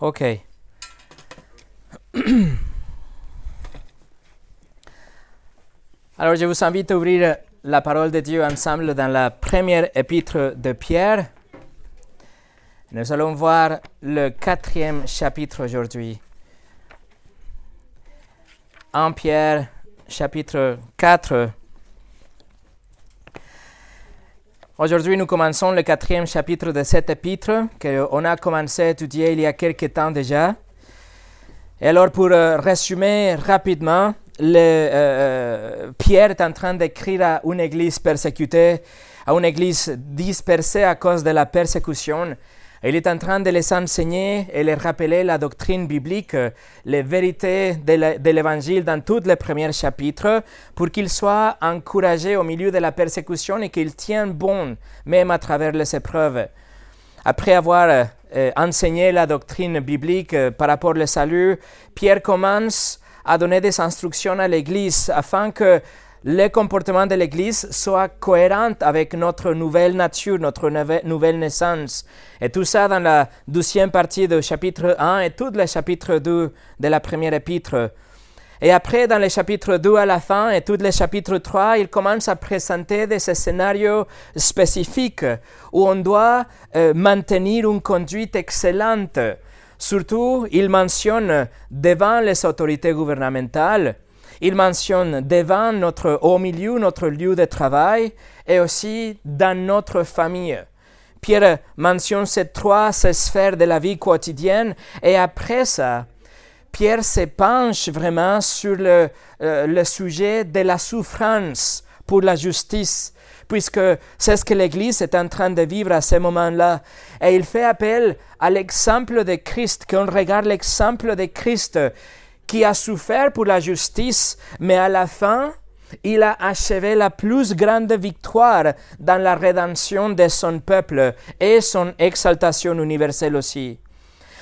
Ok. Alors je vous invite à ouvrir la parole de Dieu ensemble dans la première épître de Pierre. Nous allons voir le quatrième chapitre aujourd'hui. 1 Pierre chapitre 4. Aujourd'hui, nous commençons le quatrième chapitre de cet épître qu'on a commencé à étudier il y a quelque temps déjà. Et alors, pour euh, résumer rapidement, euh, euh, Pierre est en train d'écrire à une église persécutée, à une église dispersée à cause de la persécution. Il est en train de les enseigner et les rappeler la doctrine biblique, les vérités de l'évangile dans tous les premiers chapitres, pour qu'ils soient encouragés au milieu de la persécution et qu'ils tiennent bon, même à travers les épreuves. Après avoir euh, enseigné la doctrine biblique euh, par rapport au salut, Pierre commence à donner des instructions à l'Église afin que le comportement de l'Église soit cohérent avec notre nouvelle nature, notre nouvelle naissance. Et tout ça dans la douzième partie du chapitre 1 et tout le chapitre 2 de la première épître. Et après, dans le chapitre 2 à la fin et tout le chapitre 3, il commence à présenter des scénarios spécifiques où on doit euh, maintenir une conduite excellente. Surtout, il mentionne devant les autorités gouvernementales, il mentionne devant notre haut milieu, notre lieu de travail, et aussi dans notre famille. Pierre mentionne ces trois sphères de la vie quotidienne, et après ça, Pierre se penche vraiment sur le, euh, le sujet de la souffrance pour la justice, puisque c'est ce que l'Église est en train de vivre à ce moment-là. Et il fait appel à l'exemple de Christ, qu'on regarde l'exemple de Christ qui a souffert pour la justice, mais à la fin, il a achevé la plus grande victoire dans la rédemption de son peuple et son exaltation universelle aussi.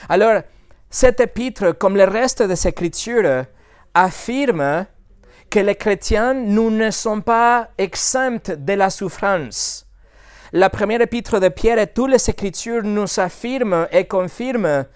Alors, cet épître, comme le reste des Écritures, affirme que les chrétiens, nous ne sommes pas exempts de la souffrance. La première épître de Pierre et toutes les Écritures nous affirment et confirment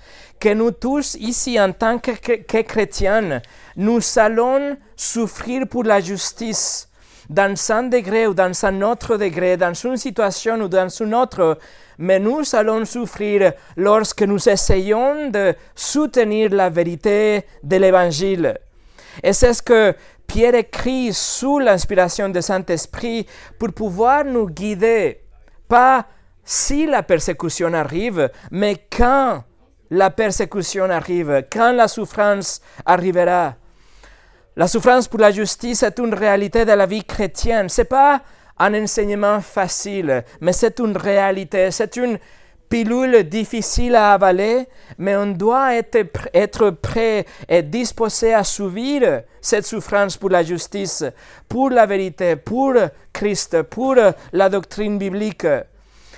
que nous tous, ici, en tant que, chrétiens, nous allons souffrir pour la justice dans un degré ou dans un autre degré, dans une situation ou dans une autre, mais nous allons souffrir lorsque nous essayons de soutenir la vérité de l'Évangile. Et c'est ce que Pierre écrit sous l'inspiration du Saint-Esprit pour pouvoir nous guider, pas si la persécution arrive, mais quand la persécution arrive, quand la souffrance arrivera. La souffrance pour la justice est une réalité de la vie chrétienne. Ce n'est pas un enseignement facile, mais c'est une réalité. C'est une pilule difficile à avaler, mais on doit être, être prêt et disposé à subir cette souffrance pour la justice, pour la vérité, pour Christ, pour la doctrine biblique.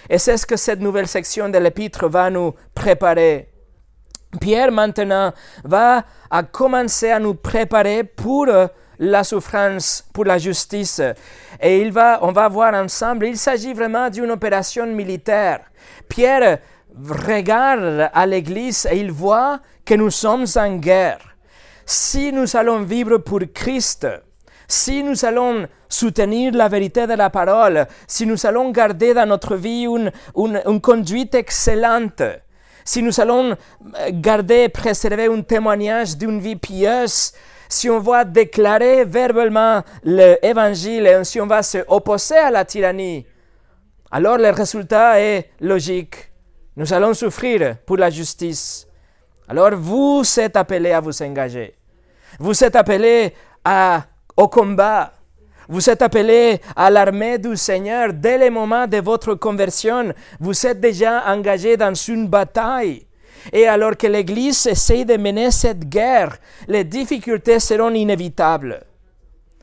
Et c'est ce que cette nouvelle section de l'épître va nous préparer. Pierre maintenant va à commencer à nous préparer pour euh, la souffrance, pour la justice. Et il va, on va voir ensemble, il s'agit vraiment d'une opération militaire. Pierre regarde à l'Église et il voit que nous sommes en guerre. Si nous allons vivre pour Christ, si nous allons soutenir la vérité de la parole, si nous allons garder dans notre vie une, une, une conduite excellente, si nous allons garder, préserver un témoignage d'une vie pieuse, si on va déclarer verbalement l'évangile et si on va se opposer à la tyrannie, alors le résultat est logique. Nous allons souffrir pour la justice. Alors vous êtes appelés à vous engager. Vous êtes appelés au combat. Vous êtes appelé à l'armée du Seigneur dès le moment de votre conversion. Vous êtes déjà engagé dans une bataille. Et alors que l'Église essaie de mener cette guerre, les difficultés seront inévitables.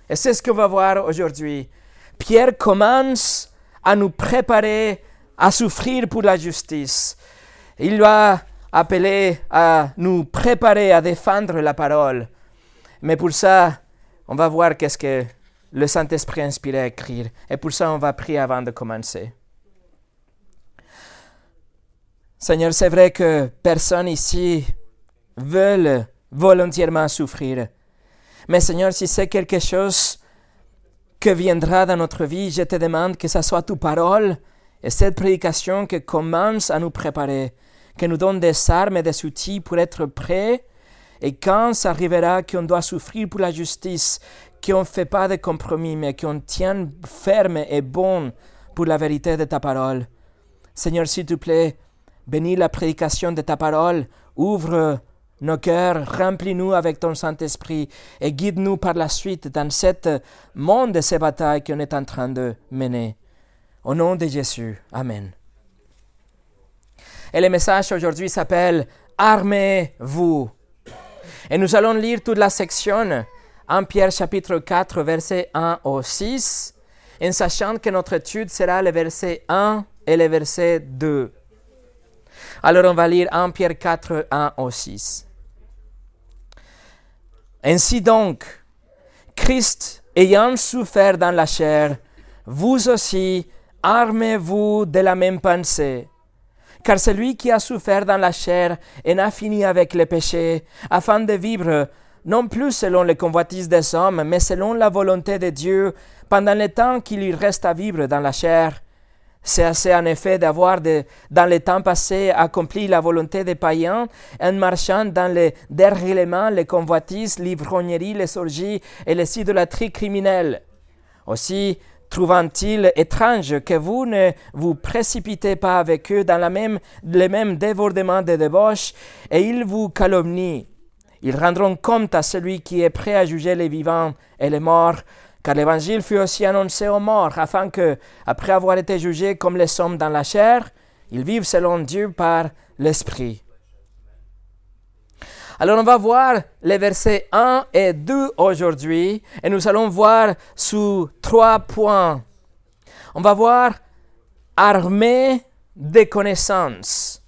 Et c'est ce qu'on va voir aujourd'hui. Pierre commence à nous préparer à souffrir pour la justice. Il va appeler à nous préparer à défendre la parole. Mais pour ça, on va voir qu'est-ce que le Saint-Esprit inspiré à écrire. Et pour ça, on va prier avant de commencer. Seigneur, c'est vrai que personne ici veut volontairement souffrir. Mais Seigneur, si c'est quelque chose que viendra dans notre vie, je te demande que ce soit ta parole et cette prédication qui commence à nous préparer, que nous donne des armes et des outils pour être prêts. Et quand ça arrivera qu'on doit souffrir pour la justice, qu'on ne fait pas de compromis, mais qu'on tient ferme et bon pour la vérité de ta parole. Seigneur, s'il te plaît, bénis la prédication de ta parole, ouvre nos cœurs, remplis-nous avec ton Saint-Esprit et guide-nous par la suite dans ce monde de ces batailles qu'on est en train de mener. Au nom de Jésus. Amen. Et le message aujourd'hui s'appelle Armez-vous. Et nous allons lire toute la section en Pierre chapitre 4, verset 1 au 6, en sachant que notre étude sera le verset 1 et le verset 2. Alors on va lire 1 Pierre 4, 1 au 6. Ainsi donc, Christ ayant souffert dans la chair, vous aussi armez-vous de la même pensée. Car celui qui a souffert dans la chair en a fini avec le péché, afin de vivre non plus selon les convoitises des hommes, mais selon la volonté de Dieu, pendant le temps qu'il lui reste à vivre dans la chair. C'est assez en effet d'avoir dans le temps passé accompli la volonté des païens en marchant dans les dérèglements, les convoitises, l'ivrognerie, les orgies et les idolâtries criminelles. Aussi, trouvant-il étrange que vous ne vous précipitez pas avec eux dans la même, les mêmes débordements de débauche, et ils vous calomnient. Ils rendront compte à celui qui est prêt à juger les vivants et les morts car l'évangile fut aussi annoncé aux morts, afin que, après avoir été jugés comme les sommes dans la chair, ils vivent selon Dieu par l'Esprit. Alors on va voir les versets 1 et 2 aujourd'hui, et nous allons voir sous trois points. On va voir armée des connaissances.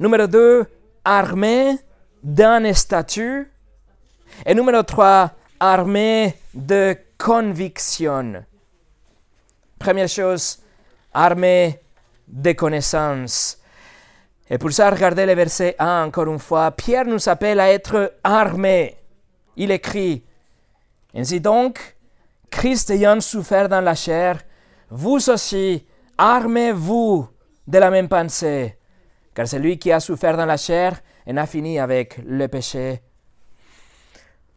Numéro 2, armée d'un statut. Et numéro 3, armée de conviction. Première chose, armée de connaissances. Et pour ça, regardez le verset 1 encore une fois. Pierre nous appelle à être armés. Il écrit Ainsi donc, Christ ayant souffert dans la chair, vous aussi, armez-vous de la même pensée. Car celui qui a souffert dans la chair en a fini avec le péché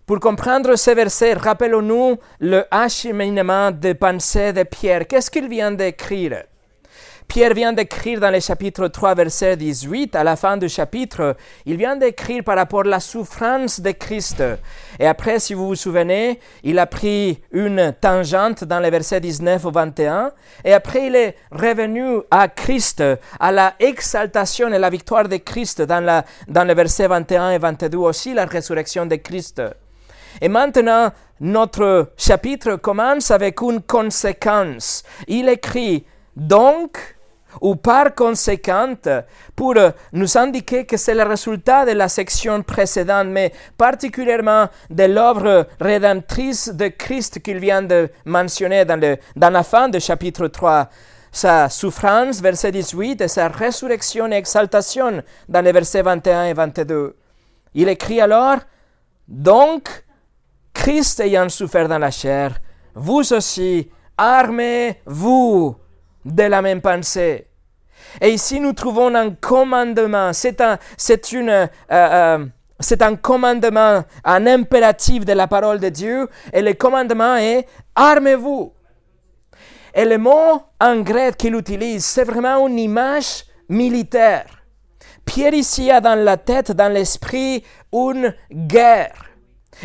pour comprendre ces versets, rappelons-nous le acheminement de pensée de Pierre. Qu'est-ce qu'il vient d'écrire? Pierre vient d'écrire dans le chapitre 3, verset 18, à la fin du chapitre, il vient d'écrire par rapport à la souffrance de Christ. Et après, si vous vous souvenez, il a pris une tangente dans les versets 19 au 21, et après il est revenu à Christ, à la exaltation et la victoire de Christ dans, la, dans les versets 21 et 22 aussi, la résurrection de Christ. Et maintenant, notre chapitre commence avec une conséquence. Il écrit donc, ou par conséquent, pour nous indiquer que c'est le résultat de la section précédente, mais particulièrement de l'œuvre rédemptrice de Christ qu'il vient de mentionner dans, le, dans la fin du chapitre 3 sa souffrance, verset 18, et sa résurrection et exaltation dans les versets 21 et 22. Il écrit alors, donc, Christ ayant souffert dans la chair, vous aussi, armez-vous de la même pensée. Et ici, nous trouvons un commandement. C'est un, c'est une, euh, euh, c'est un commandement, un impératif de la parole de Dieu. Et le commandement est armez-vous. Et le mot en grec qu'il utilise, c'est vraiment une image militaire. Pierre ici a dans la tête, dans l'esprit, une guerre.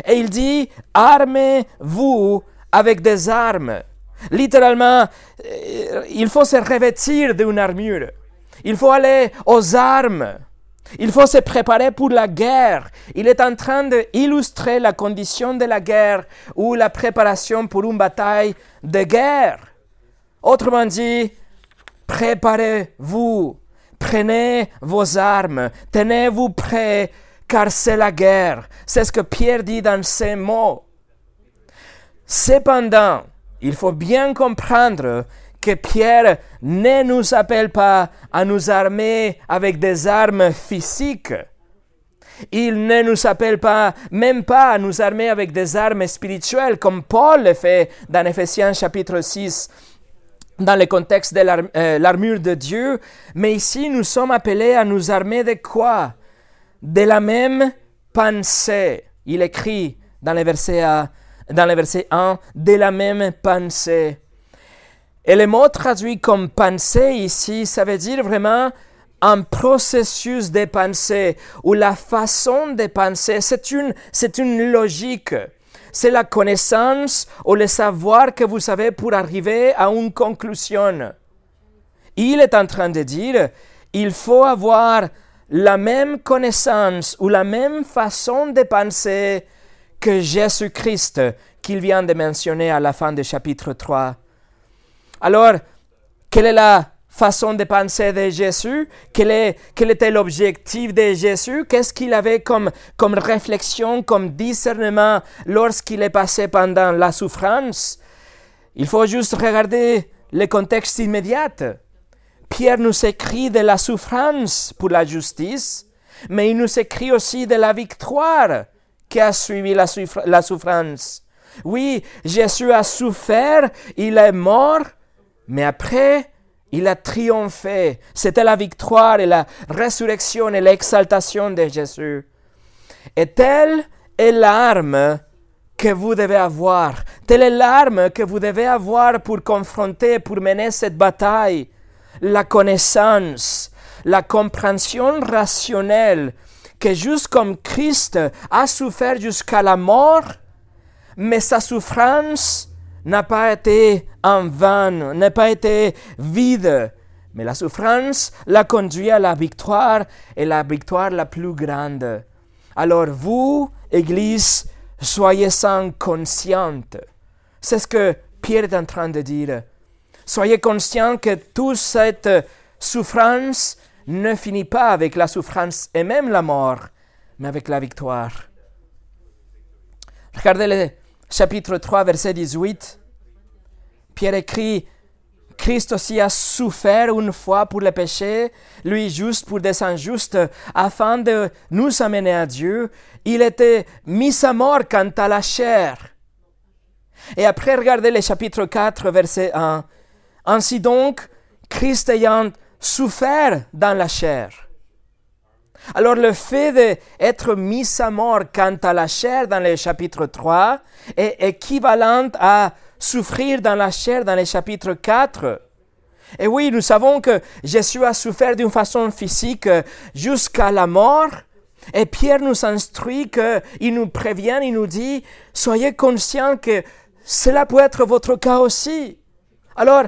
Et il dit, armez-vous avec des armes. Littéralement, euh, il faut se revêtir d'une armure. Il faut aller aux armes. Il faut se préparer pour la guerre. Il est en train d'illustrer la condition de la guerre ou la préparation pour une bataille de guerre. Autrement dit, préparez-vous, prenez vos armes, tenez-vous prêts car c'est la guerre. C'est ce que Pierre dit dans ces mots. Cependant, il faut bien comprendre que Pierre ne nous appelle pas à nous armer avec des armes physiques. Il ne nous appelle pas, même pas à nous armer avec des armes spirituelles, comme Paul le fait dans Ephésiens chapitre 6, dans le contexte de euh, l'armure de Dieu. Mais ici, nous sommes appelés à nous armer de quoi? De la même pensée. Il écrit dans le verset, dans le verset 1, de la même pensée. Et le mot traduit comme pensée ici, ça veut dire vraiment un processus de pensée ou la façon de penser. C'est une, c'est une logique. C'est la connaissance ou le savoir que vous avez pour arriver à une conclusion. Il est en train de dire, il faut avoir la même connaissance ou la même façon de penser que Jésus-Christ qu'il vient de mentionner à la fin du chapitre 3. Alors, quelle est la façon de penser de Jésus? Quel, quel était l'objectif de Jésus? Qu'est-ce qu'il avait comme, comme réflexion, comme discernement lorsqu'il est passé pendant la souffrance? Il faut juste regarder le contexte immédiat. Pierre nous écrit de la souffrance pour la justice, mais il nous écrit aussi de la victoire qui a suivi la, souffrance. Oui, Jésus a souffert, il est mort, mais après, il a triomphé. C'était la victoire et la résurrection et l'exaltation de Jésus. Et telle est l'arme que vous devez avoir. Telle est l'arme que vous devez avoir pour confronter, pour mener cette bataille. La connaissance, la compréhension rationnelle que juste comme Christ a souffert jusqu'à la mort, mais sa souffrance n'a pas été en vain, n'a pas été vide, mais la souffrance l'a conduit à la victoire et la victoire la plus grande. Alors vous, Église, soyez-en consciente. C'est ce que Pierre est en train de dire. Soyez conscient que toute cette souffrance ne finit pas avec la souffrance et même la mort, mais avec la victoire. Regardez le chapitre 3, verset 18. Pierre écrit, Christ aussi a souffert une fois pour le péché, lui juste pour des injustes, afin de nous amener à Dieu. Il était mis à mort quant à la chair. Et après, regardez le chapitre 4, verset 1. Ainsi donc, Christ ayant souffert dans la chair. Alors le fait d'être mis à mort quant à la chair dans le chapitre 3 est équivalent à souffrir dans la chair dans le chapitre 4. Et oui, nous savons que Jésus a souffert d'une façon physique jusqu'à la mort. Et Pierre nous instruit il nous prévient, il nous dit, soyez conscients que cela peut être votre cas aussi. Alors,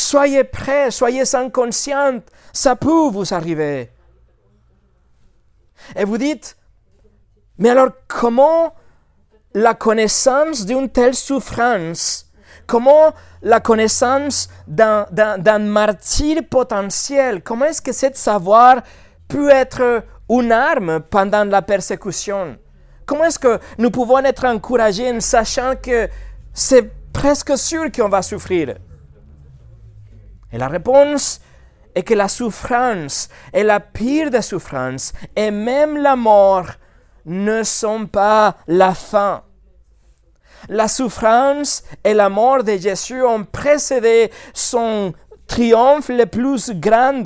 soyez prêts, soyez sans conscients, ça peut vous arriver. Et vous dites, mais alors comment la connaissance d'une telle souffrance Comment la connaissance d'un martyr potentiel, comment est-ce que ce savoir peut être une arme pendant la persécution? Comment est-ce que nous pouvons être encouragés en sachant que c'est presque sûr qu'on va souffrir? Et la réponse est que la souffrance et la pire des souffrances et même la mort ne sont pas la fin. La souffrance et la mort de Jésus ont précédé son triomphe le plus grand.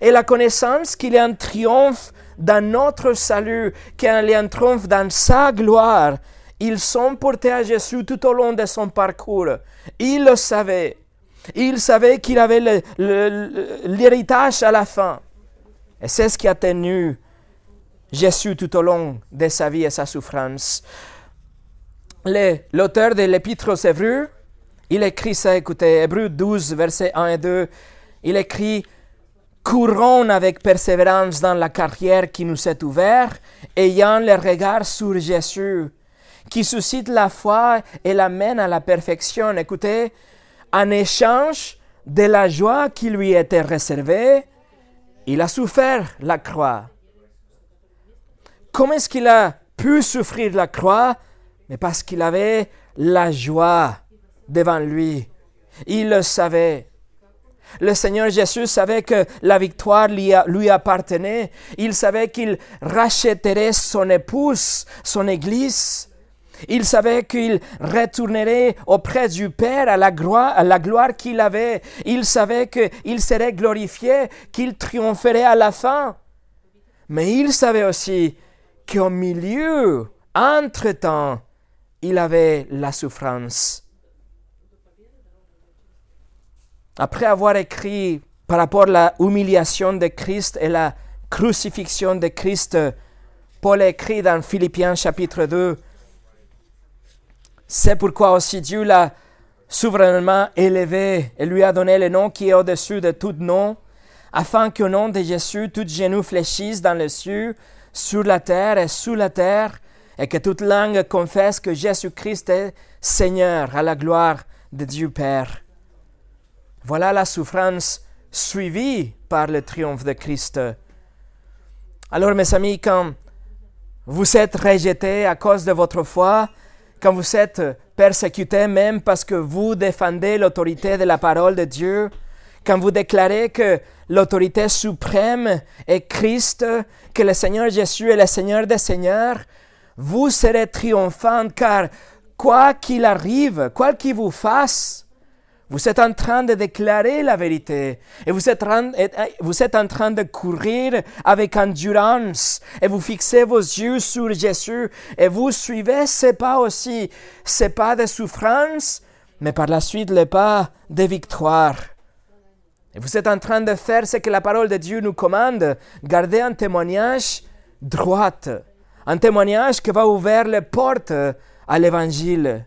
Et la connaissance qu'il a un triomphe dans notre salut, qu'il a un triomphe dans sa gloire, ils sont portés à Jésus tout au long de son parcours. Il le savait. Il savait qu'il avait l'héritage à la fin. Et c'est ce qui a tenu Jésus tout au long de sa vie et sa souffrance l'auteur de l'épître aux Hébreux, il écrit ça, écoutez, Hébreux 12, versets 1 et 2, il écrit Courons avec persévérance dans la carrière qui nous est ouverte, ayant le regard sur Jésus, qui suscite la foi et l'amène à la perfection. Écoutez, en échange de la joie qui lui était réservée, il a souffert la croix. Comment est-ce qu'il a pu souffrir la croix? Mais parce qu'il avait la joie devant lui. Il le savait. Le Seigneur Jésus savait que la victoire lui, lui appartenait. Il savait qu'il rachèterait son épouse, son Église. Il savait qu'il retournerait auprès du Père à la gloire, à la gloire qu'il avait. Il savait qu'il serait glorifié, qu'il triompherait à la fin. Mais il savait aussi qu'au milieu, entre-temps, il avait la souffrance. Après avoir écrit par rapport à l'humiliation de Christ et la crucifixion de Christ, Paul écrit dans Philippiens chapitre 2, C'est pourquoi aussi Dieu l'a souverainement élevé et lui a donné le nom qui est au-dessus de tout nom, afin qu'au nom de Jésus, tout genou fléchisse dans les cieux, sur la terre et sous la terre, et que toute langue confesse que Jésus-Christ est Seigneur à la gloire de Dieu Père. Voilà la souffrance suivie par le triomphe de Christ. Alors mes amis, quand vous êtes rejetés à cause de votre foi, quand vous êtes persécutés même parce que vous défendez l'autorité de la parole de Dieu, quand vous déclarez que l'autorité suprême est Christ, que le Seigneur Jésus est le Seigneur des Seigneurs, vous serez triomphant car quoi qu'il arrive, quoi qu'il vous fasse, vous êtes en train de déclarer la vérité et vous êtes, vous êtes en train de courir avec endurance et vous fixez vos yeux sur Jésus et vous suivez ce pas aussi, ce pas de souffrance, mais par la suite le pas de victoire. Et vous êtes en train de faire ce que la parole de Dieu nous commande, garder un témoignage droit, un témoignage qui va ouvrir les portes à l'évangile.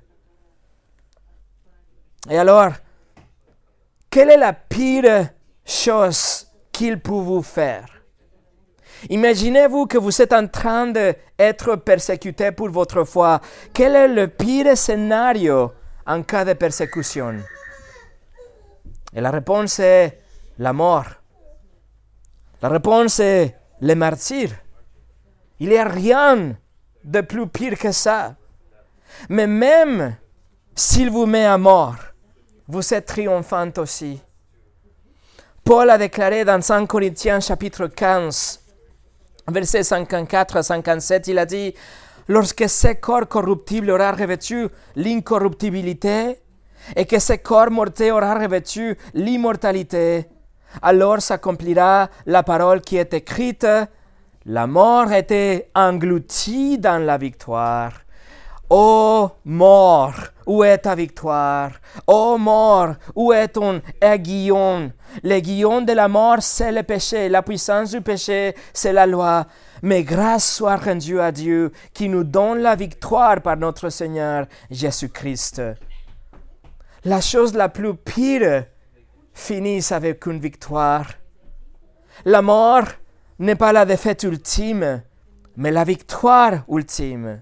Et alors, quelle est la pire chose qu'il peut vous faire? Imaginez-vous que vous êtes en train d'être persécuté pour votre foi. Quel est le pire scénario en cas de persécution? Et la réponse est la mort. La réponse est le martyr. Il n'y a rien de plus pire que ça. Mais même s'il vous met à mort, vous êtes triomphant aussi. Paul a déclaré dans 5 Corinthiens chapitre 15, versets 54 à 57, il a dit, lorsque ce corps corruptible aura revêtu l'incorruptibilité et que ce corps mortel aura revêtu l'immortalité, alors s'accomplira la parole qui est écrite, la mort était engloutie dans la victoire. Ô mort, où est ta victoire? Ô mort, où est ton aiguillon? L'aiguillon de la mort, c'est le péché. La puissance du péché, c'est la loi. Mais grâce soit rendue à Dieu qui nous donne la victoire par notre Seigneur Jésus-Christ. La chose la plus pire finit avec une victoire. La mort n'est pas la défaite ultime, mais la victoire ultime.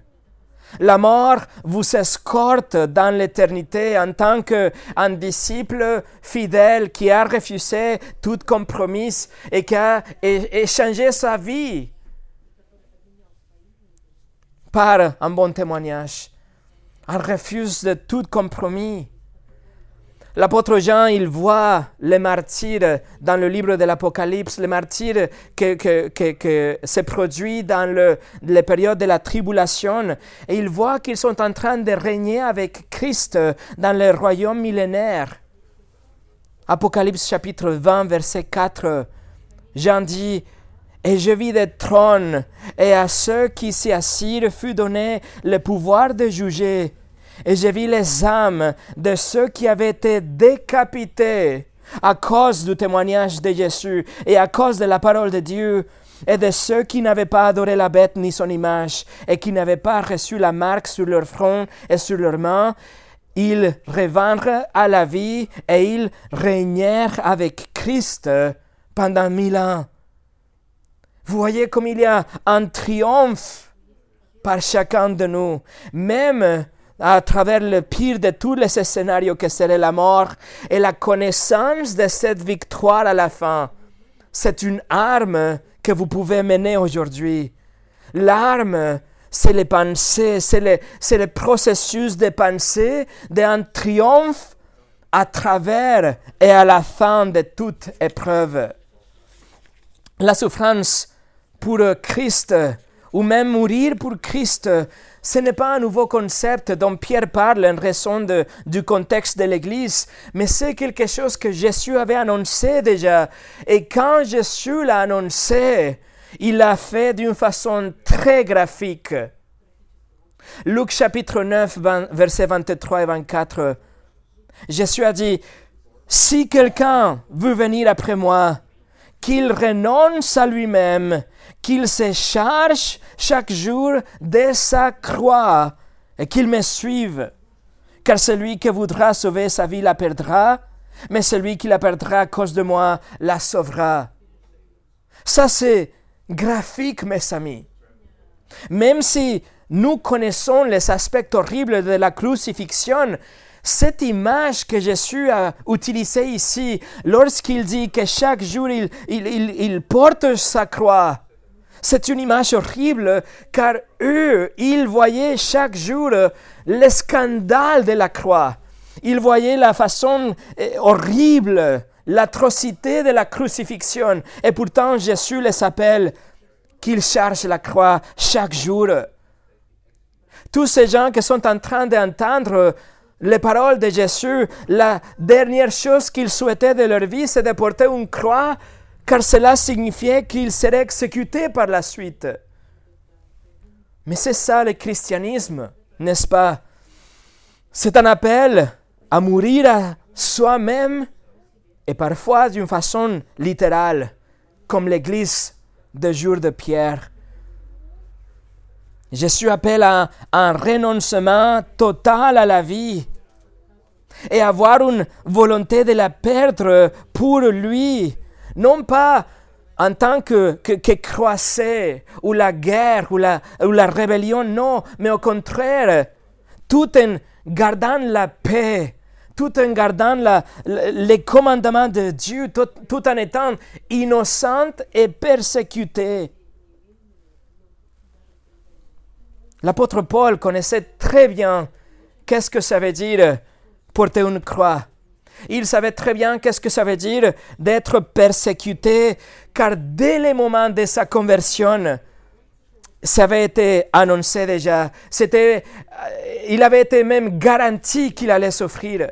La mort vous escorte dans l'éternité en tant qu'un disciple fidèle qui a refusé tout compromis et qui a échangé sa vie par un bon témoignage, un refus de tout compromis. L'apôtre Jean, il voit les martyrs dans le livre de l'Apocalypse, les martyrs que, se produit dans le, les périodes de la tribulation, et il voit qu'ils sont en train de régner avec Christ dans le royaume millénaire. Apocalypse chapitre 20, verset 4, Jean dit, et je vis des trônes, et à ceux qui s'y assirent fut donné le pouvoir de juger et j'ai vu les âmes de ceux qui avaient été décapités à cause du témoignage de Jésus et à cause de la parole de Dieu, et de ceux qui n'avaient pas adoré la bête ni son image, et qui n'avaient pas reçu la marque sur leur front et sur leurs mains. Ils revinrent à la vie et ils régnèrent avec Christ pendant mille ans. Vous voyez comme il y a un triomphe par chacun de nous, même à travers le pire de tous les scénarios que serait la mort et la connaissance de cette victoire à la fin. C'est une arme que vous pouvez mener aujourd'hui. L'arme, c'est les pensées, c'est le, processus de pensée d'un triomphe à travers et à la fin de toute épreuve. La souffrance pour Christ, ou même mourir pour Christ, ce n'est pas un nouveau concept dont Pierre parle en raison du contexte de l'Église, mais c'est quelque chose que Jésus avait annoncé déjà. Et quand Jésus l'a annoncé, il l'a fait d'une façon très graphique. Luc chapitre 9, versets 23 et 24. Jésus a dit, Si quelqu'un veut venir après moi, qu'il renonce à lui-même, qu'il se charge chaque jour de sa croix et qu'il me suive. Car celui qui voudra sauver sa vie la perdra, mais celui qui la perdra à cause de moi la sauvera. Ça c'est graphique, mes amis. Même si nous connaissons les aspects horribles de la crucifixion, cette image que Jésus a utilisée ici, lorsqu'il dit que chaque jour il, il, porte sa croix, c'est une image horrible car eux, ils voyaient chaque jour le scandale de la croix. Ils voyaient la façon eh, horrible, l'atrocité de la crucifixion. Et pourtant, Jésus les appelle qu'ils chargent la croix chaque jour. Tous ces gens qui sont en train d'entendre les paroles de Jésus, la dernière chose qu'ils souhaitaient de leur vie, c'est de porter une croix, car cela signifiait qu'ils seraient exécutés par la suite. Mais c'est ça le christianisme, n'est-ce pas? C'est un appel à mourir à soi-même et parfois d'une façon littérale, comme l'Église de jour de Pierre. Jésus appelle à un renoncement total à la vie et avoir une volonté de la perdre pour lui, non pas en tant que, que, que ou la guerre ou la, ou la rébellion, non, mais au contraire, tout en gardant la paix, tout en gardant la, les commandements de Dieu, tout, tout en étant innocente et persécutée. L'apôtre Paul connaissait très bien qu'est-ce que ça veut dire porter une croix. Il savait très bien qu'est-ce que ça veut dire d'être persécuté, car dès le moment de sa conversion, ça avait été annoncé déjà. C'était, euh, il avait été même garanti qu'il allait souffrir.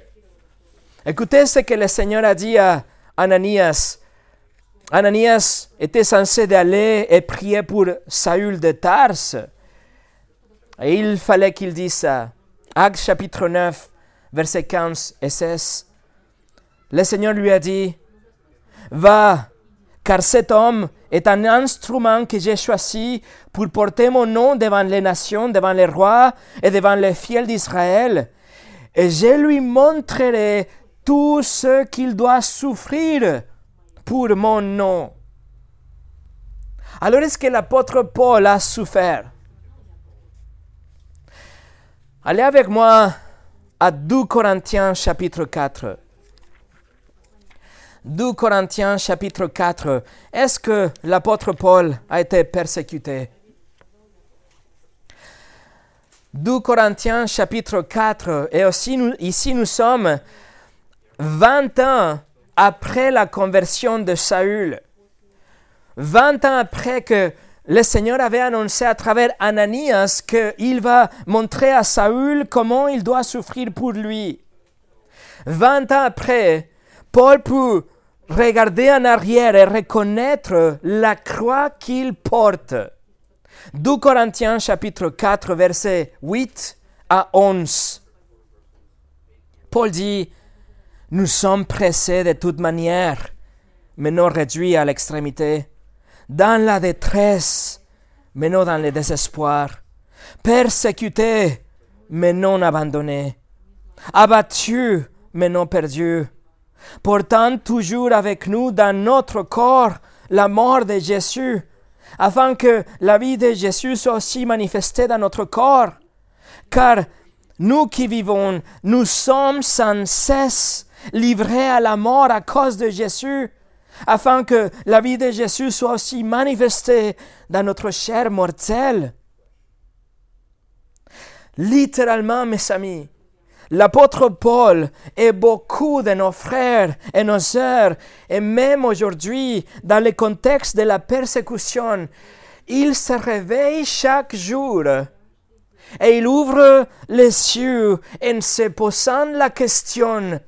Écoutez ce que le Seigneur a dit à Ananias. Ananias était censé aller et prier pour Saül de Tarse. Il fallait qu'il dise ça. Acte chapitre 9, versets 15 et 16. Le Seigneur lui a dit, Va, car cet homme est un instrument que j'ai choisi pour porter mon nom devant les nations, devant les rois et devant les fidèles d'Israël. Et je lui montrerai tout ce qu'il doit souffrir pour mon nom. Alors est-ce que l'apôtre Paul a souffert? Allez avec moi à 2 Corinthiens chapitre 4. 2 Corinthiens chapitre 4. Est-ce que l'apôtre Paul a été persécuté? 2 Corinthiens chapitre 4. Et aussi ici nous sommes 20 ans après la conversion de Saül. 20 ans après que le Seigneur avait annoncé à travers Ananias qu'il va montrer à Saül comment il doit souffrir pour lui. Vingt ans après, Paul peut regarder en arrière et reconnaître la croix qu'il porte. 2 Corinthiens chapitre 4 versets 8 à 11. Paul dit, Nous sommes pressés de toute manière, mais non réduits à l'extrémité dans la détresse, mais non dans le désespoir, persécuté, mais non abandonné, abattu, mais non perdu, portant toujours avec nous dans notre corps la mort de Jésus, afin que la vie de Jésus soit aussi manifestée dans notre corps. Car nous qui vivons, nous sommes sans cesse livrés à la mort à cause de Jésus, afin que la vie de Jésus soit aussi manifestée dans notre chair mortelle. Littéralement, mes amis, l'apôtre Paul et beaucoup de nos frères et nos sœurs, et même aujourd'hui, dans le contexte de la persécution, ils se réveillent chaque jour et ils ouvrent les yeux en se posant la question,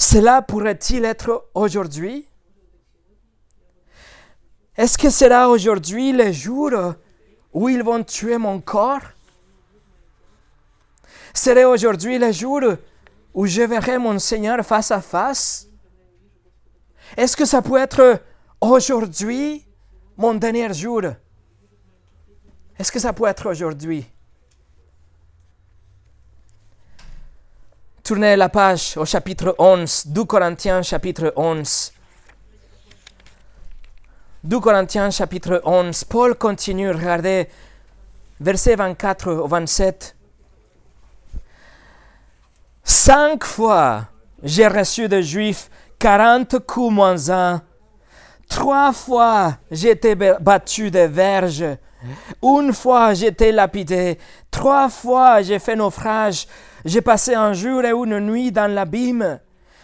cela pourrait-il être aujourd'hui? Est-ce que sera aujourd'hui le jour où ils vont tuer mon corps? Serait aujourd'hui le jour où je verrai mon Seigneur face à face? Est-ce que ça peut être aujourd'hui mon dernier jour? Est-ce que ça peut être aujourd'hui? Tournez la page au chapitre 11, 2 Corinthiens chapitre 11. 2 Corinthiens chapitre 11, Paul continue, regardez, versets 24 au 27. Cinq fois j'ai reçu de Juifs 40 coups moins un. Trois fois j'ai été battu de verges. Une fois j'ai été lapidé. Trois fois j'ai fait naufrage. J'ai passé un jour et une nuit dans l'abîme.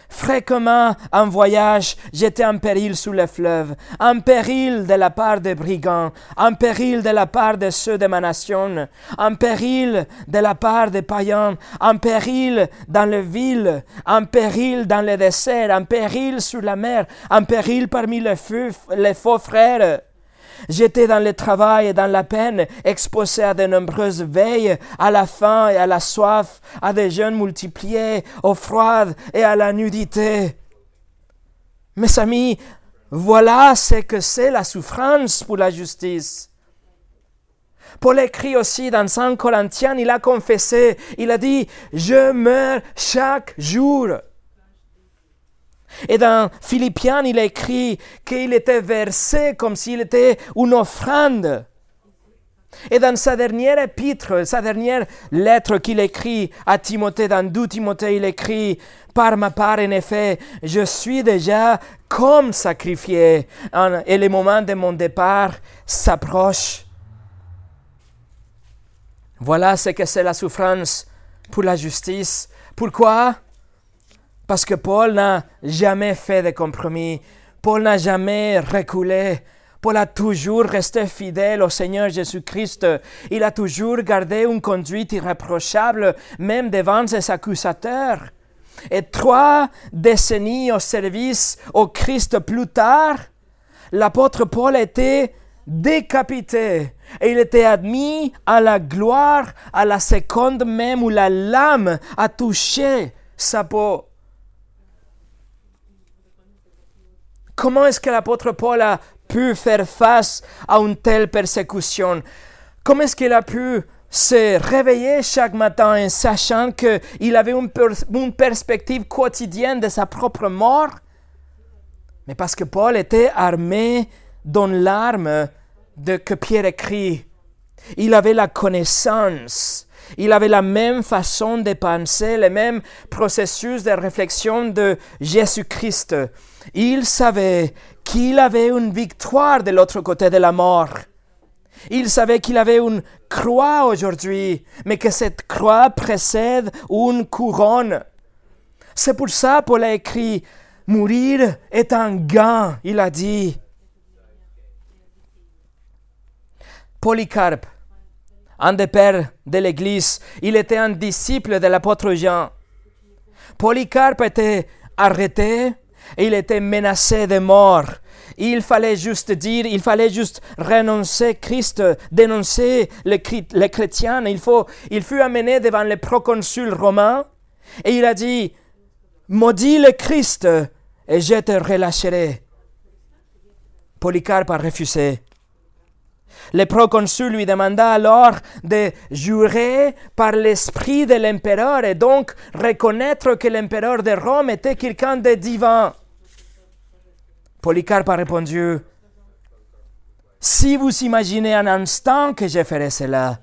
Fréquemment en voyage, j'étais en péril sous le fleuve, en péril de la part des brigands, en péril de la part de ceux de ma nation, en péril de la part des païens, en péril dans les villes, en péril dans les déserts, en péril sur la mer, en péril parmi les, les faux frères. J'étais dans le travail et dans la peine, exposé à de nombreuses veilles, à la faim et à la soif, à des jeûnes multipliés, au froid et à la nudité. Mes amis, voilà ce que c'est la souffrance pour la justice. Paul écrit aussi dans 5 Corinthiens, il a confessé, il a dit, je meurs chaque jour. Et dans Philippiens, il écrit qu'il était versé comme s'il était une offrande. Et dans sa dernière épître, sa dernière lettre qu'il écrit à Timothée, dans 2 Timothée, il écrit Par ma part, en effet, je suis déjà comme sacrifié, et le moment de mon départ s'approche. Voilà ce que c'est la souffrance pour la justice. Pourquoi? Parce que Paul n'a jamais fait de compromis. Paul n'a jamais reculé. Paul a toujours resté fidèle au Seigneur Jésus-Christ. Il a toujours gardé une conduite irréprochable, même devant ses accusateurs. Et trois décennies au service au Christ plus tard, l'apôtre Paul était décapité et il était admis à la gloire à la seconde même où la lame a touché sa peau. Comment est-ce que l'apôtre Paul a pu faire face à une telle persécution Comment est-ce qu'il a pu se réveiller chaque matin en sachant qu'il avait une, perspective quotidienne de sa propre mort? Mais parce que Paul était armé dans l'arme de que Pierre écrit. Il avait la connaissance. Il avait la même façon de penser, le même processus de réflexion de Jésus-Christ. Il savait qu'il avait une victoire de l'autre côté de la mort. Il savait qu'il avait une croix aujourd'hui, mais que cette croix précède une couronne. C'est pour ça Paul a écrit Mourir est un gain, il a dit. Polycarpe, un des pères de l'Église, il était un disciple de l'apôtre Jean. Polycarpe était arrêté, il était menacé de mort. Il fallait juste dire, il fallait juste renoncer Christ, dénoncer les, chrétiens. Il, faut, il fut amené devant le proconsul romain et il a dit, maudit le Christ et je te relâcherai. Polycarpe a refusé. Le proconsul lui demanda alors de jurer par l'esprit de l'empereur et donc reconnaître que l'empereur de Rome était quelqu'un de divin. Polycarpe a répondu, Si vous imaginez un instant que je ferai cela,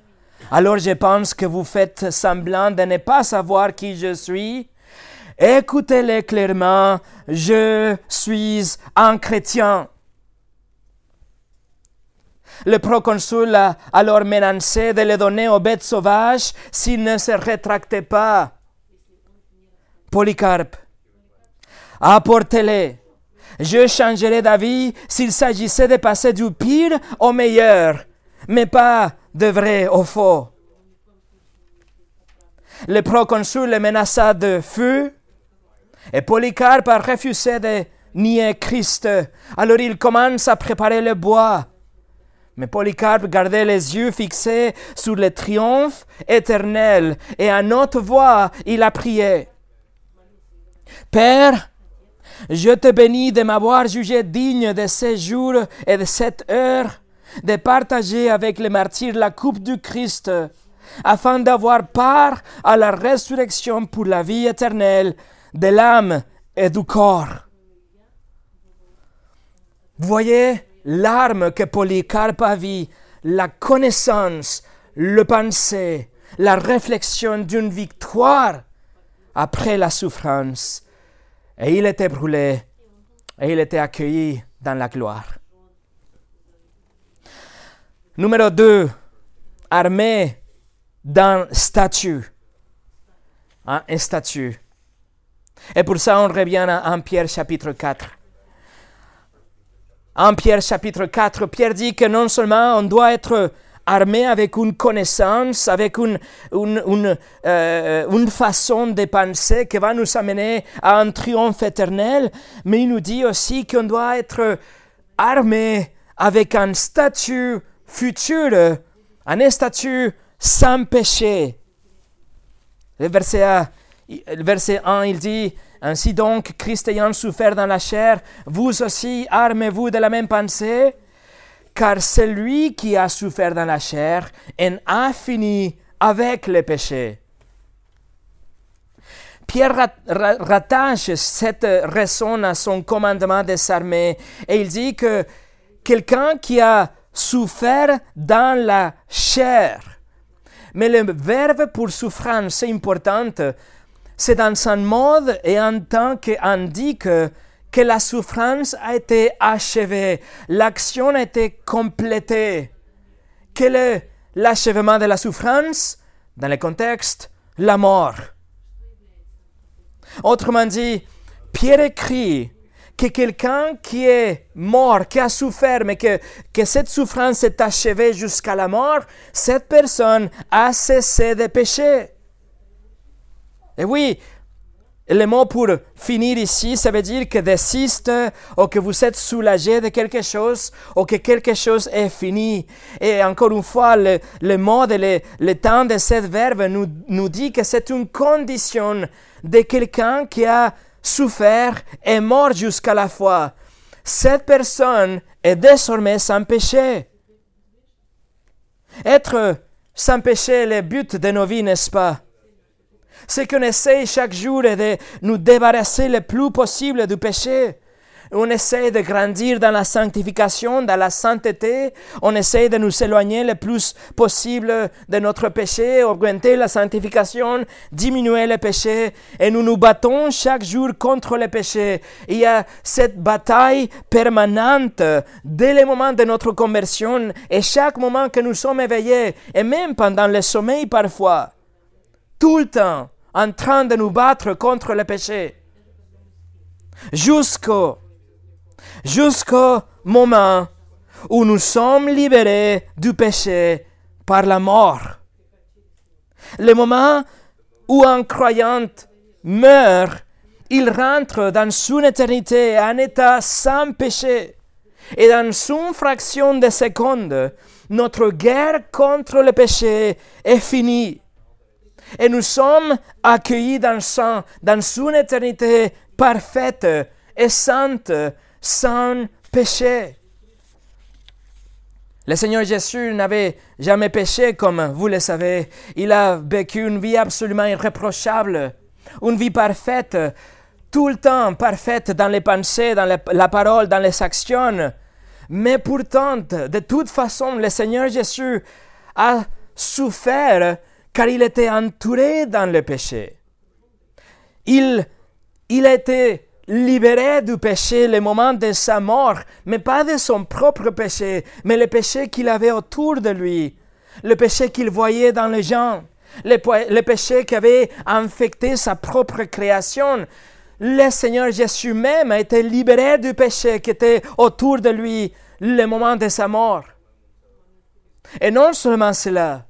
alors je pense que vous faites semblant de ne pas savoir qui je suis. Écoutez-le clairement, je suis un chrétien. Le proconsul a alors menacé de les donner aux bêtes sauvages s'ils ne se rétractaient pas. Polycarpe, apportez-les. Je changerai d'avis s'il s'agissait de passer du pire au meilleur, mais pas de vrai au faux. Le proconsul le menaça de feu, et Polycarpe a refusé de nier Christ. Alors il commence à préparer le bois. Mais Polycarpe gardait les yeux fixés sur le triomphe éternel, et à notre voix il a prié. Père, je te bénis de m'avoir jugé digne de ce jour et de cette heure, de partager avec les martyrs la coupe du Christ, afin d'avoir part à la résurrection pour la vie éternelle de l'âme et du corps. Voyez l'arme que Polycarpe a vu, la connaissance, le pensée, la réflexion d'une victoire après la souffrance. Et il était brûlé et il était accueilli dans la gloire. Numéro 2. Armé d'un statut. Un statut. Et pour ça, on revient à 1 Pierre chapitre 4. En Pierre chapitre 4, Pierre dit que non seulement on doit être armé avec une connaissance, avec une, une, euh, une, façon de penser qui va nous amener à un triomphe éternel, mais il nous dit aussi qu'on doit être armé avec un statut futur, un statut sans péché. Le verset, verset 1, il dit, ainsi donc, Christ ayant souffert dans la chair, vous aussi armez-vous de la même pensée, car celui qui a souffert dans la chair en a fini avec le péché. Pierre rattache cette raison à son commandement de s'armer et il dit que quelqu'un qui a souffert dans la chair, mais le verbe pour souffrance, c'est important, c'est dans un mode et en tant qu'indique que la souffrance a été achevée, l'action a été complétée. Quel est l'achèvement de la souffrance Dans le contexte, la mort. Autrement dit, Pierre écrit que quelqu'un qui est mort, qui a souffert, mais que, que cette souffrance est achevée jusqu'à la mort, cette personne a cessé de pécher. Et oui, le mot pour finir ici, ça veut dire que desiste ou que vous êtes soulagé de quelque chose ou que quelque chose est fini. Et encore une fois, le, le mot, le, le temps de ce verbe nous, nous dit que c'est une condition de quelqu'un qui a souffert et mort jusqu'à la foi. Cette personne est désormais sans péché. Être sans péché est le but de nos vies, n'est-ce pas? C'est qu'on essaie chaque jour de nous débarrasser le plus possible du péché. On essaie de grandir dans la sanctification, dans la sainteté. On essaie de nous éloigner le plus possible de notre péché, augmenter la sanctification, diminuer le péché. Et nous nous battons chaque jour contre le péché. Il y a cette bataille permanente dès le moment de notre conversion et chaque moment que nous sommes éveillés, et même pendant le sommeil parfois. Tout le temps en train de nous battre contre le péché. Jusqu'au, moment où nous sommes libérés du péché par la mort. Le moment où un croyant meurt, il rentre dans son éternité, un état sans péché. Et dans une fraction de seconde, notre guerre contre le péché est finie et nous sommes accueillis dans, son, dans son éternité parfaite et sainte, sans péché. Le Seigneur Jésus n'avait jamais péché, comme vous le savez. Il a vécu une vie absolument irréprochable, une vie parfaite, tout le temps parfaite dans les pensées, dans la parole, dans les actions. Mais pourtant, de toute façon, le Seigneur Jésus a souffert car il était entouré dans le péché. Il, il a été libéré du péché le moment de sa mort, mais pas de son propre péché, mais le péché qu'il avait autour de lui, le péché qu'il voyait dans les gens, le, le péché qui avait infecté sa propre création. Le Seigneur Jésus même a été libéré du péché qui était autour de lui le moment de sa mort. Et non seulement cela,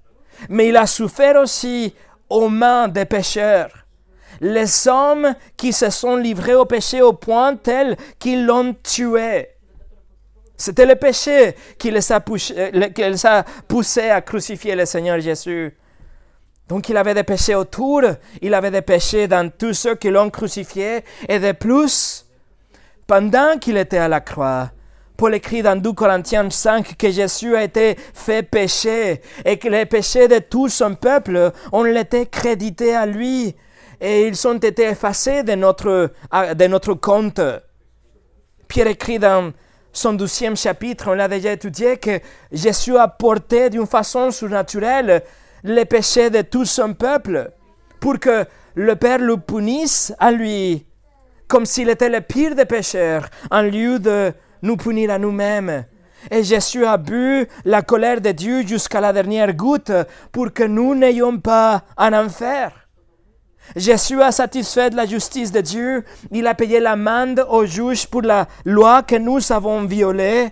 mais il a souffert aussi aux mains des pécheurs. Les hommes qui se sont livrés au péché au point tel qu'ils l'ont tué. C'était le péché qui les a, poussés à crucifier le Seigneur Jésus. Donc il avait des péchés autour, il avait des péchés dans tous ceux qui l'ont crucifié, et de plus, pendant qu'il était à la croix, Paul écrit dans 2 Corinthiens 5 que Jésus a été fait péché et que les péchés de tout son peuple ont été crédités à lui et ils ont été effacés de notre, de notre compte. Pierre écrit dans son douzième chapitre, on l'a déjà étudié, que Jésus a porté d'une façon surnaturelle les péchés de tout son peuple pour que le Père le punisse à lui comme s'il était le pire des pécheurs en lieu de nous punir à nous-mêmes. Et Jésus a bu la colère de Dieu jusqu'à la dernière goutte pour que nous n'ayons pas un enfer. Jésus a satisfait de la justice de Dieu. Il a payé l'amende aux juges pour la loi que nous avons violée.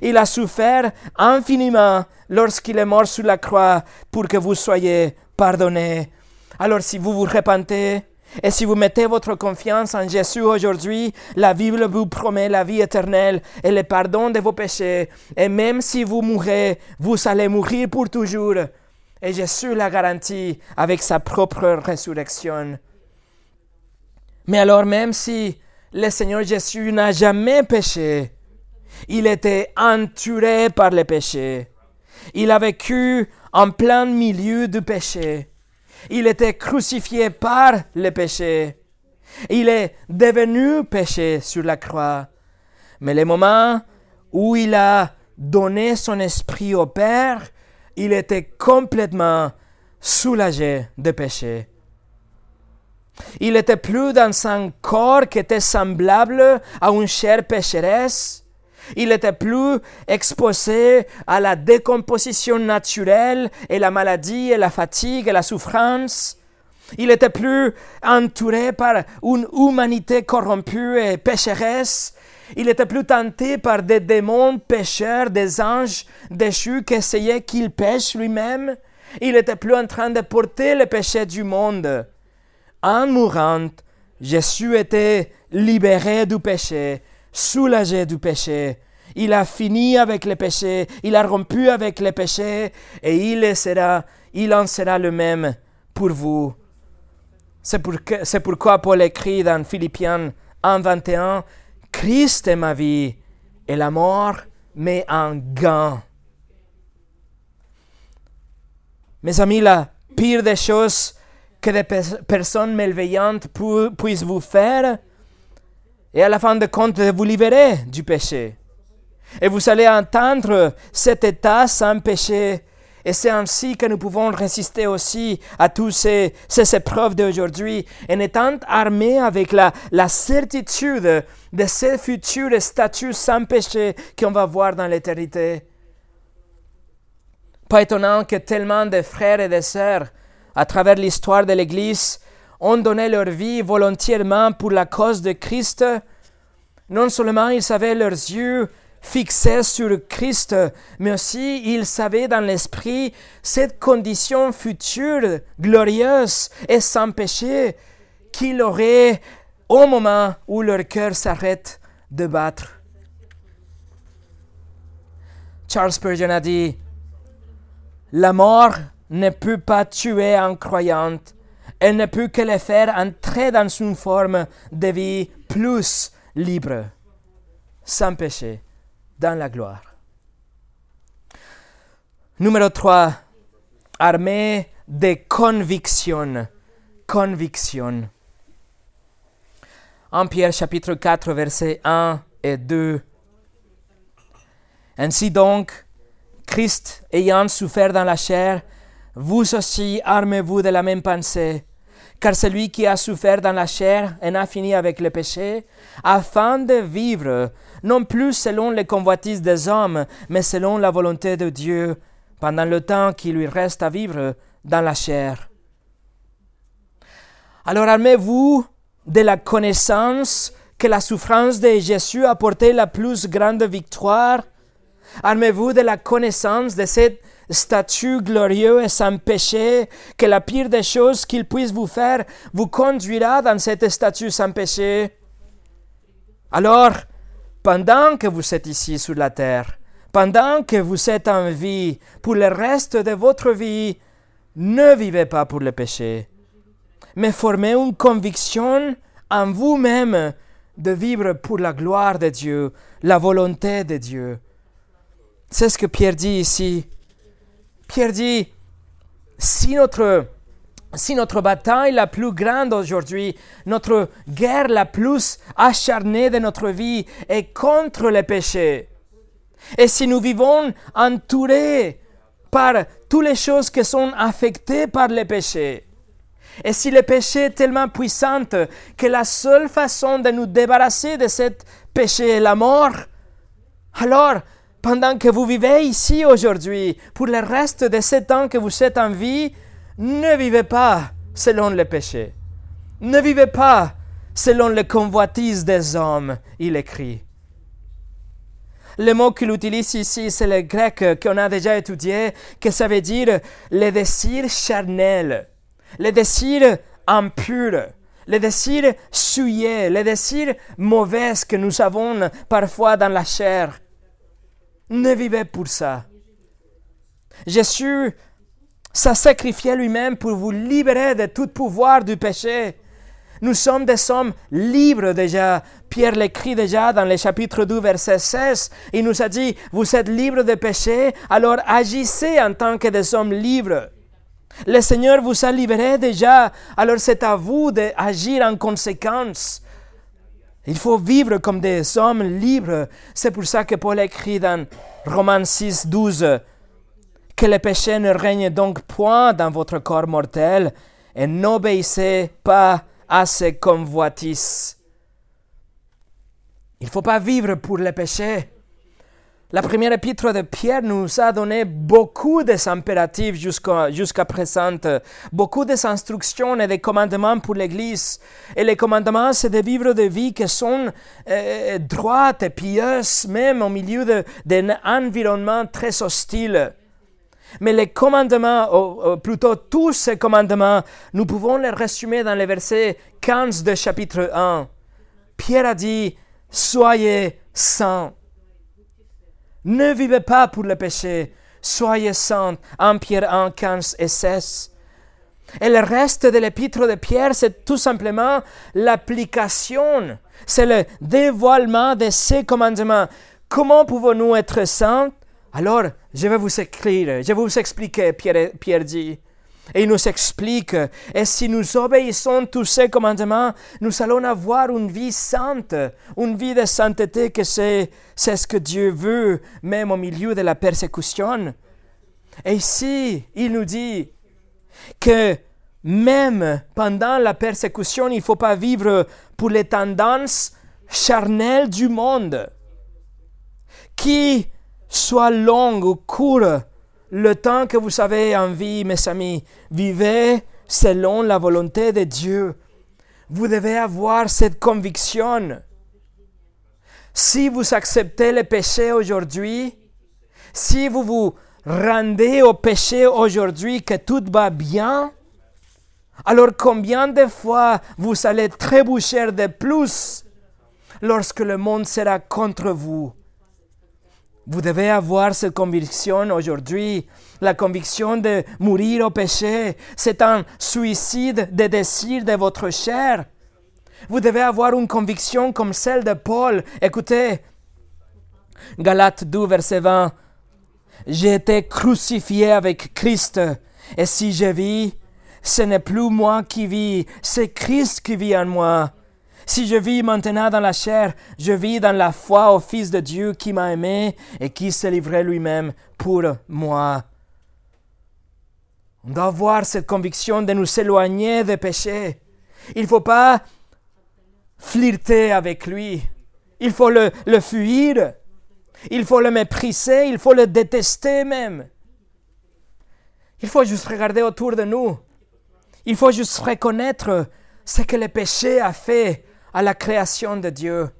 Il a souffert infiniment lorsqu'il est mort sur la croix pour que vous soyez pardonnés. Alors si vous vous repentez, et si vous mettez votre confiance en Jésus aujourd'hui, la Bible vous promet la vie éternelle et le pardon de vos péchés. Et même si vous mourrez, vous allez mourir pour toujours. Et Jésus l'a garanti avec sa propre résurrection. Mais alors même si le Seigneur Jésus n'a jamais péché, il était entouré par le péché. Il a vécu en plein milieu du péché. Il était crucifié par le péché. Il est devenu péché sur la croix. Mais le moment où il a donné son esprit au Père, il était complètement soulagé de péché. Il n'était plus dans un corps qui était semblable à une chair pécheresse, il n'était plus exposé à la décomposition naturelle et la maladie et la fatigue et la souffrance. Il n'était plus entouré par une humanité corrompue et pécheresse. Il n'était plus tenté par des démons pécheurs, des anges déchus qui essayaient qu'il pêche lui-même. Il n'était plus en train de porter le péché du monde. En mourant, Jésus était libéré du péché soulagé du péché. Il a fini avec le péché, il a rompu avec le péché, et il, sera, il en sera le même pour vous. C'est, c'est pourquoi Paul écrit dans Philippiens 1.21, Christ est ma vie, et la mort m'est un gain. Mes amis, la pire des choses que des personnes malveillantes puissent vous faire, et à la fin de compte vous libérer du péché. Et vous allez entendre cet état sans péché. Et c'est ainsi que nous pouvons résister aussi à toutes ces, ces épreuves d'aujourd'hui en étant armés avec la, la certitude de ce futur statut sans péché qu'on va voir dans l'éternité. Pas étonnant que tellement de frères et de sœurs, à travers l'histoire de l'Église, ont donné leur vie volontairement pour la cause de Christ, non seulement ils avaient leurs yeux fixés sur Christ, mais aussi ils savaient dans l'esprit cette condition future, glorieuse et sans péché qu'il aurait au moment où leur cœur s'arrête de battre. Charles Spurgeon a dit, La mort ne peut pas tuer un croyant, elle ne peut que le faire entrer dans une forme de vie plus libre, sans péché, dans la gloire. Numéro 3. Armée de conviction. Conviction. En Pierre chapitre 4, versets 1 et 2. Ainsi donc, Christ ayant souffert dans la chair, vous aussi armez-vous de la même pensée car celui qui a souffert dans la chair en a fini avec le péché, afin de vivre, non plus selon les convoitises des hommes, mais selon la volonté de Dieu, pendant le temps qui lui reste à vivre dans la chair. Alors armez-vous de la connaissance que la souffrance de Jésus a apporté la plus grande victoire. Armez-vous de la connaissance de cette statut glorieux et sans péché, que la pire des choses qu'il puisse vous faire vous conduira dans cette statut sans péché. Alors, pendant que vous êtes ici sur la terre, pendant que vous êtes en vie, pour le reste de votre vie, ne vivez pas pour le péché, mais formez une conviction en vous-même de vivre pour la gloire de Dieu, la volonté de Dieu. C'est ce que Pierre dit ici. Pierre dit, si notre, si notre bataille la plus grande aujourd'hui, notre guerre la plus acharnée de notre vie est contre le péché, et si nous vivons entourés par toutes les choses qui sont affectées par le péché, et si le péché est tellement puissant que la seule façon de nous débarrasser de ce péché est la mort, alors pendant que vous vivez ici aujourd'hui, pour le reste de ce temps que vous êtes en vie, ne vivez pas selon le péché. Ne vivez pas selon les convoitises des hommes, il écrit. Le mot qu'il utilise ici, c'est le grec qu'on a déjà étudié, que ça veut dire le désir charnel, le désir impur, le désir souillé, le désir mauvais que nous avons parfois dans la chair. Ne vivez pour ça. Jésus s'est sacrifié lui-même pour vous libérer de tout pouvoir du péché. Nous sommes des hommes libres déjà. Pierre l'écrit déjà dans le chapitre 2, verset 16. Il nous a dit, vous êtes libres de péché, alors agissez en tant que des hommes libres. Le Seigneur vous a libéré déjà, alors c'est à vous d'agir en conséquence. Il faut vivre comme des hommes libres. C'est pour ça que Paul écrit dans Romains 6, 12 que le péché ne règne donc point dans votre corps mortel et n'obéissez pas à ses convoitises. Il ne faut pas vivre pour le péché. La première épître de Pierre nous a donné beaucoup des impératifs jusqu'à présent, beaucoup des instructions et des commandements pour l'Église. Et les commandements, c'est de vivre des vies qui sont euh, droites et pieuses, même au milieu d'un environnement très hostile. Mais les commandements, ou, plutôt tous ces commandements, nous pouvons les résumer dans le verset 15 du chapitre 1. Pierre a dit, Soyez saints ne vivez pas pour le péché. Soyez saints. 1 Pierre 1, 15 et 16. Et le reste de l'épître de Pierre, c'est tout simplement l'application. C'est le dévoilement de ces commandements. Comment pouvons-nous être saints? Alors, je vais vous écrire, je vais vous expliquer, Pierre, Pierre dit. Et il nous explique, et si nous obéissons tous ces commandements, nous allons avoir une vie sainte, une vie de sainteté que c'est, c'est ce que Dieu veut, même au milieu de la persécution. Et ici, il nous dit que même pendant la persécution, il ne faut pas vivre pour les tendances charnelles du monde, qui soit longue ou courte, le temps que vous avez envie, mes amis, vivez selon la volonté de Dieu. Vous devez avoir cette conviction. Si vous acceptez le péché aujourd'hui, si vous vous rendez au péché aujourd'hui que tout va bien, alors combien de fois vous allez trébucher de plus lorsque le monde sera contre vous? Vous devez avoir cette conviction aujourd'hui. La conviction de mourir au péché, c'est un suicide des désirs de votre chair. Vous devez avoir une conviction comme celle de Paul. Écoutez, Galates 2, verset 20. J'ai été crucifié avec Christ, et si je vis, ce n'est plus moi qui vis, c'est Christ qui vit en moi. Si je vis maintenant dans la chair, je vis dans la foi au Fils de Dieu qui m'a aimé et qui s'est livré lui-même pour moi. On doit avoir cette conviction de nous éloigner des péchés. Il ne faut pas flirter avec lui. Il faut le, le fuir. Il faut le mépriser. Il faut le détester même. Il faut juste regarder autour de nous. Il faut juste reconnaître ce que le péché a fait à la création de Dieu.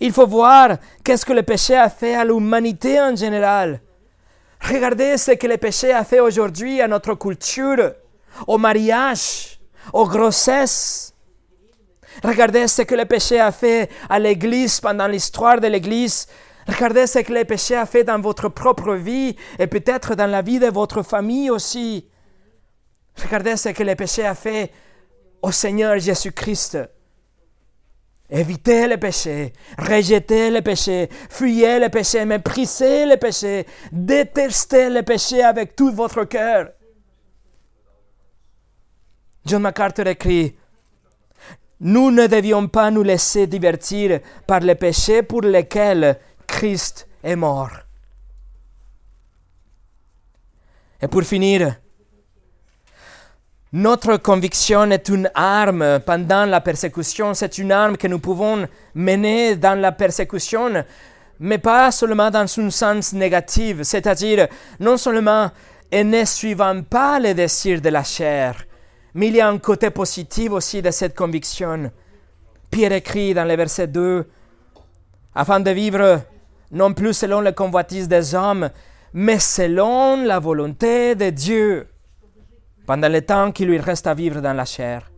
Il faut voir qu'est-ce que le péché a fait à l'humanité en général. Regardez ce que le péché a fait aujourd'hui à notre culture, au mariage, aux grossesses. Regardez ce que le péché a fait à l'Église pendant l'histoire de l'Église. Regardez ce que le péché a fait dans votre propre vie et peut-être dans la vie de votre famille aussi. Regardez ce que le péché a fait au Seigneur Jésus-Christ. Évitez le péché, rejetez le péché, fuyez le péché, méprisez le péché, détestez le péché avec tout votre cœur. John MacArthur écrit, Nous ne devions pas nous laisser divertir par les péchés pour lesquels Christ est mort. Et pour finir, notre conviction est une arme. Pendant la persécution, c'est une arme que nous pouvons mener dans la persécution, mais pas seulement dans un sens négatif, c'est-à-dire non seulement en ne suivant pas les désirs de la chair, mais il y a un côté positif aussi de cette conviction. Pierre écrit dans le verset 2, afin de vivre non plus selon les convoitises des hommes, mais selon la volonté de Dieu pendant le temps qui lui reste à vivre dans la chair.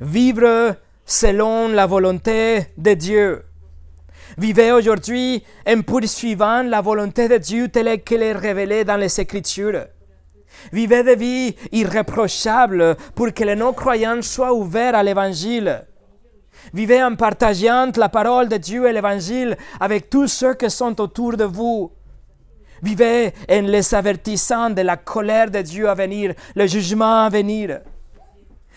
Vivre selon la volonté de Dieu. Vivez aujourd'hui en poursuivant la volonté de Dieu telle qu'elle est révélée dans les Écritures. Vivez des vies irréprochables pour que les non-croyants soient ouverts à l'Évangile. Vivez en partageant la parole de Dieu et l'Évangile avec tous ceux qui sont autour de vous. Vivez en les avertissant de la colère de Dieu à venir, le jugement à venir.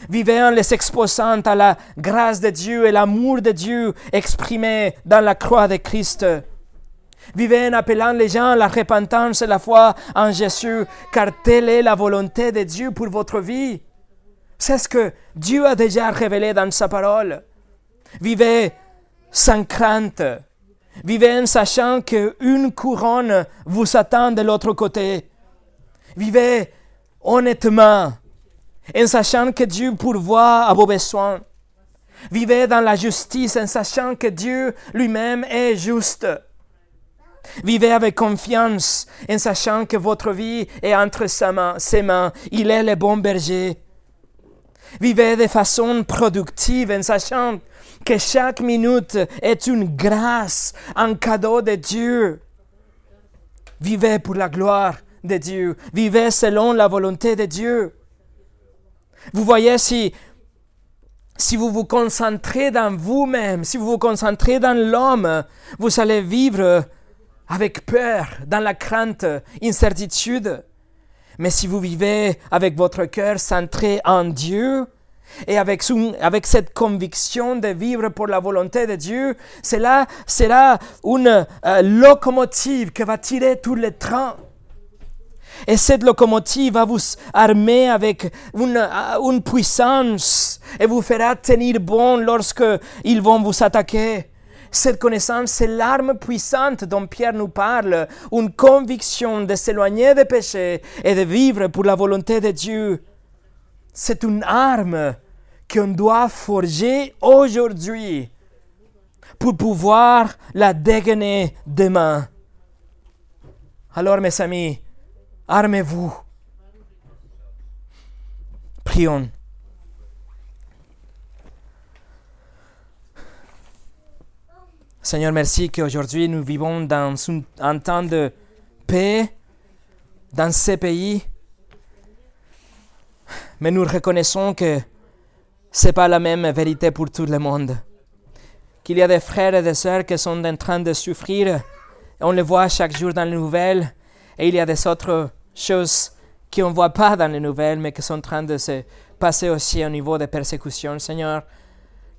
Vivez en les exposant à la grâce de Dieu et l'amour de Dieu exprimé dans la croix de Christ. Vivez en appelant les gens à la repentance et la foi en Jésus, car telle est la volonté de Dieu pour votre vie. C'est ce que Dieu a déjà révélé dans sa parole. Vivez sans crainte, Vivez en sachant qu'une couronne vous attend de l'autre côté. Vivez honnêtement, en sachant que Dieu pourvoit à vos besoins. Vivez dans la justice en sachant que Dieu lui-même est juste. Vivez avec confiance en sachant que votre vie est entre ses mains. Il est le bon berger. Vivez de façon productive en sachant que chaque minute est une grâce, un cadeau de Dieu. Vivez pour la gloire de Dieu. Vivez selon la volonté de Dieu. Vous voyez, si, si vous vous concentrez dans vous-même, si vous vous concentrez dans l'homme, vous allez vivre avec peur, dans la crainte, incertitude. Mais si vous vivez avec votre cœur centré en Dieu, et avec, cette conviction de vivre pour la volonté de Dieu, cela sera une euh, locomotive qui va tirer tous les trains. Et cette locomotive va vous armer avec une, euh, une puissance et vous fera tenir bon lorsque ils vont vous attaquer. Cette connaissance, c'est l'arme puissante dont Pierre nous parle, une conviction de s'éloigner des péchés et de vivre pour la volonté de Dieu. C'est une arme qu'on doit forger aujourd'hui pour pouvoir la dégainer demain. Alors mes amis, armez-vous. Prions. Seigneur, merci qu'aujourd'hui nous vivons dans un, temps de paix dans ces pays. Mais nous reconnaissons que c'est pas la même vérité pour tout le monde. Qu'il y a des frères et des sœurs qui sont en train de souffrir, on le voit chaque jour dans les nouvelles, et il y a des autres choses qu'on ne voit pas dans les nouvelles, mais qui sont en train de se passer aussi au niveau des persécutions. Seigneur,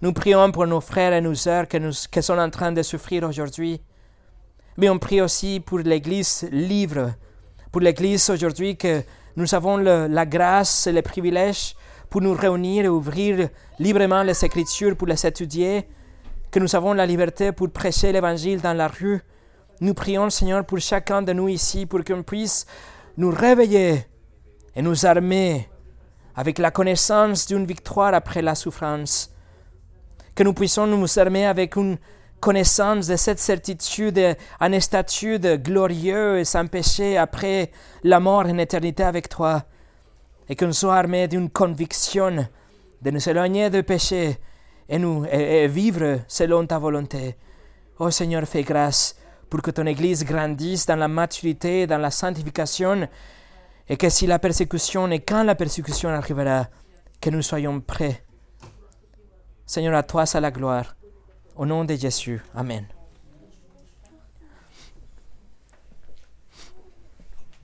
nous prions pour nos frères et nos sœurs qui, sont en train de souffrir aujourd'hui. Mais on prie aussi pour l'Église libre, pour l'Église aujourd'hui que nous avons la grâce et le privilège pour nous réunir et ouvrir librement les Écritures pour les étudier, que nous avons la liberté pour prêcher l'Évangile dans la rue. Nous prions, Seigneur, pour chacun de nous ici, pour qu'on puisse nous réveiller et nous armer avec la connaissance d'une victoire après la souffrance. Que nous puissions nous armer avec une connaissance de cette certitude, un statut glorieux et sans péché après la mort en éternité avec toi. Et que nous soyons armés d'une conviction de nous éloigner du péché et, nous, vivre selon ta volonté. oh Seigneur, fais grâce pour que ton Église grandisse dans la maturité, dans la sanctification, et que si la persécution et quand la persécution arrivera, que nous soyons prêts. Seigneur, à toi c'est la gloire. Au nom de Jésus. Amen.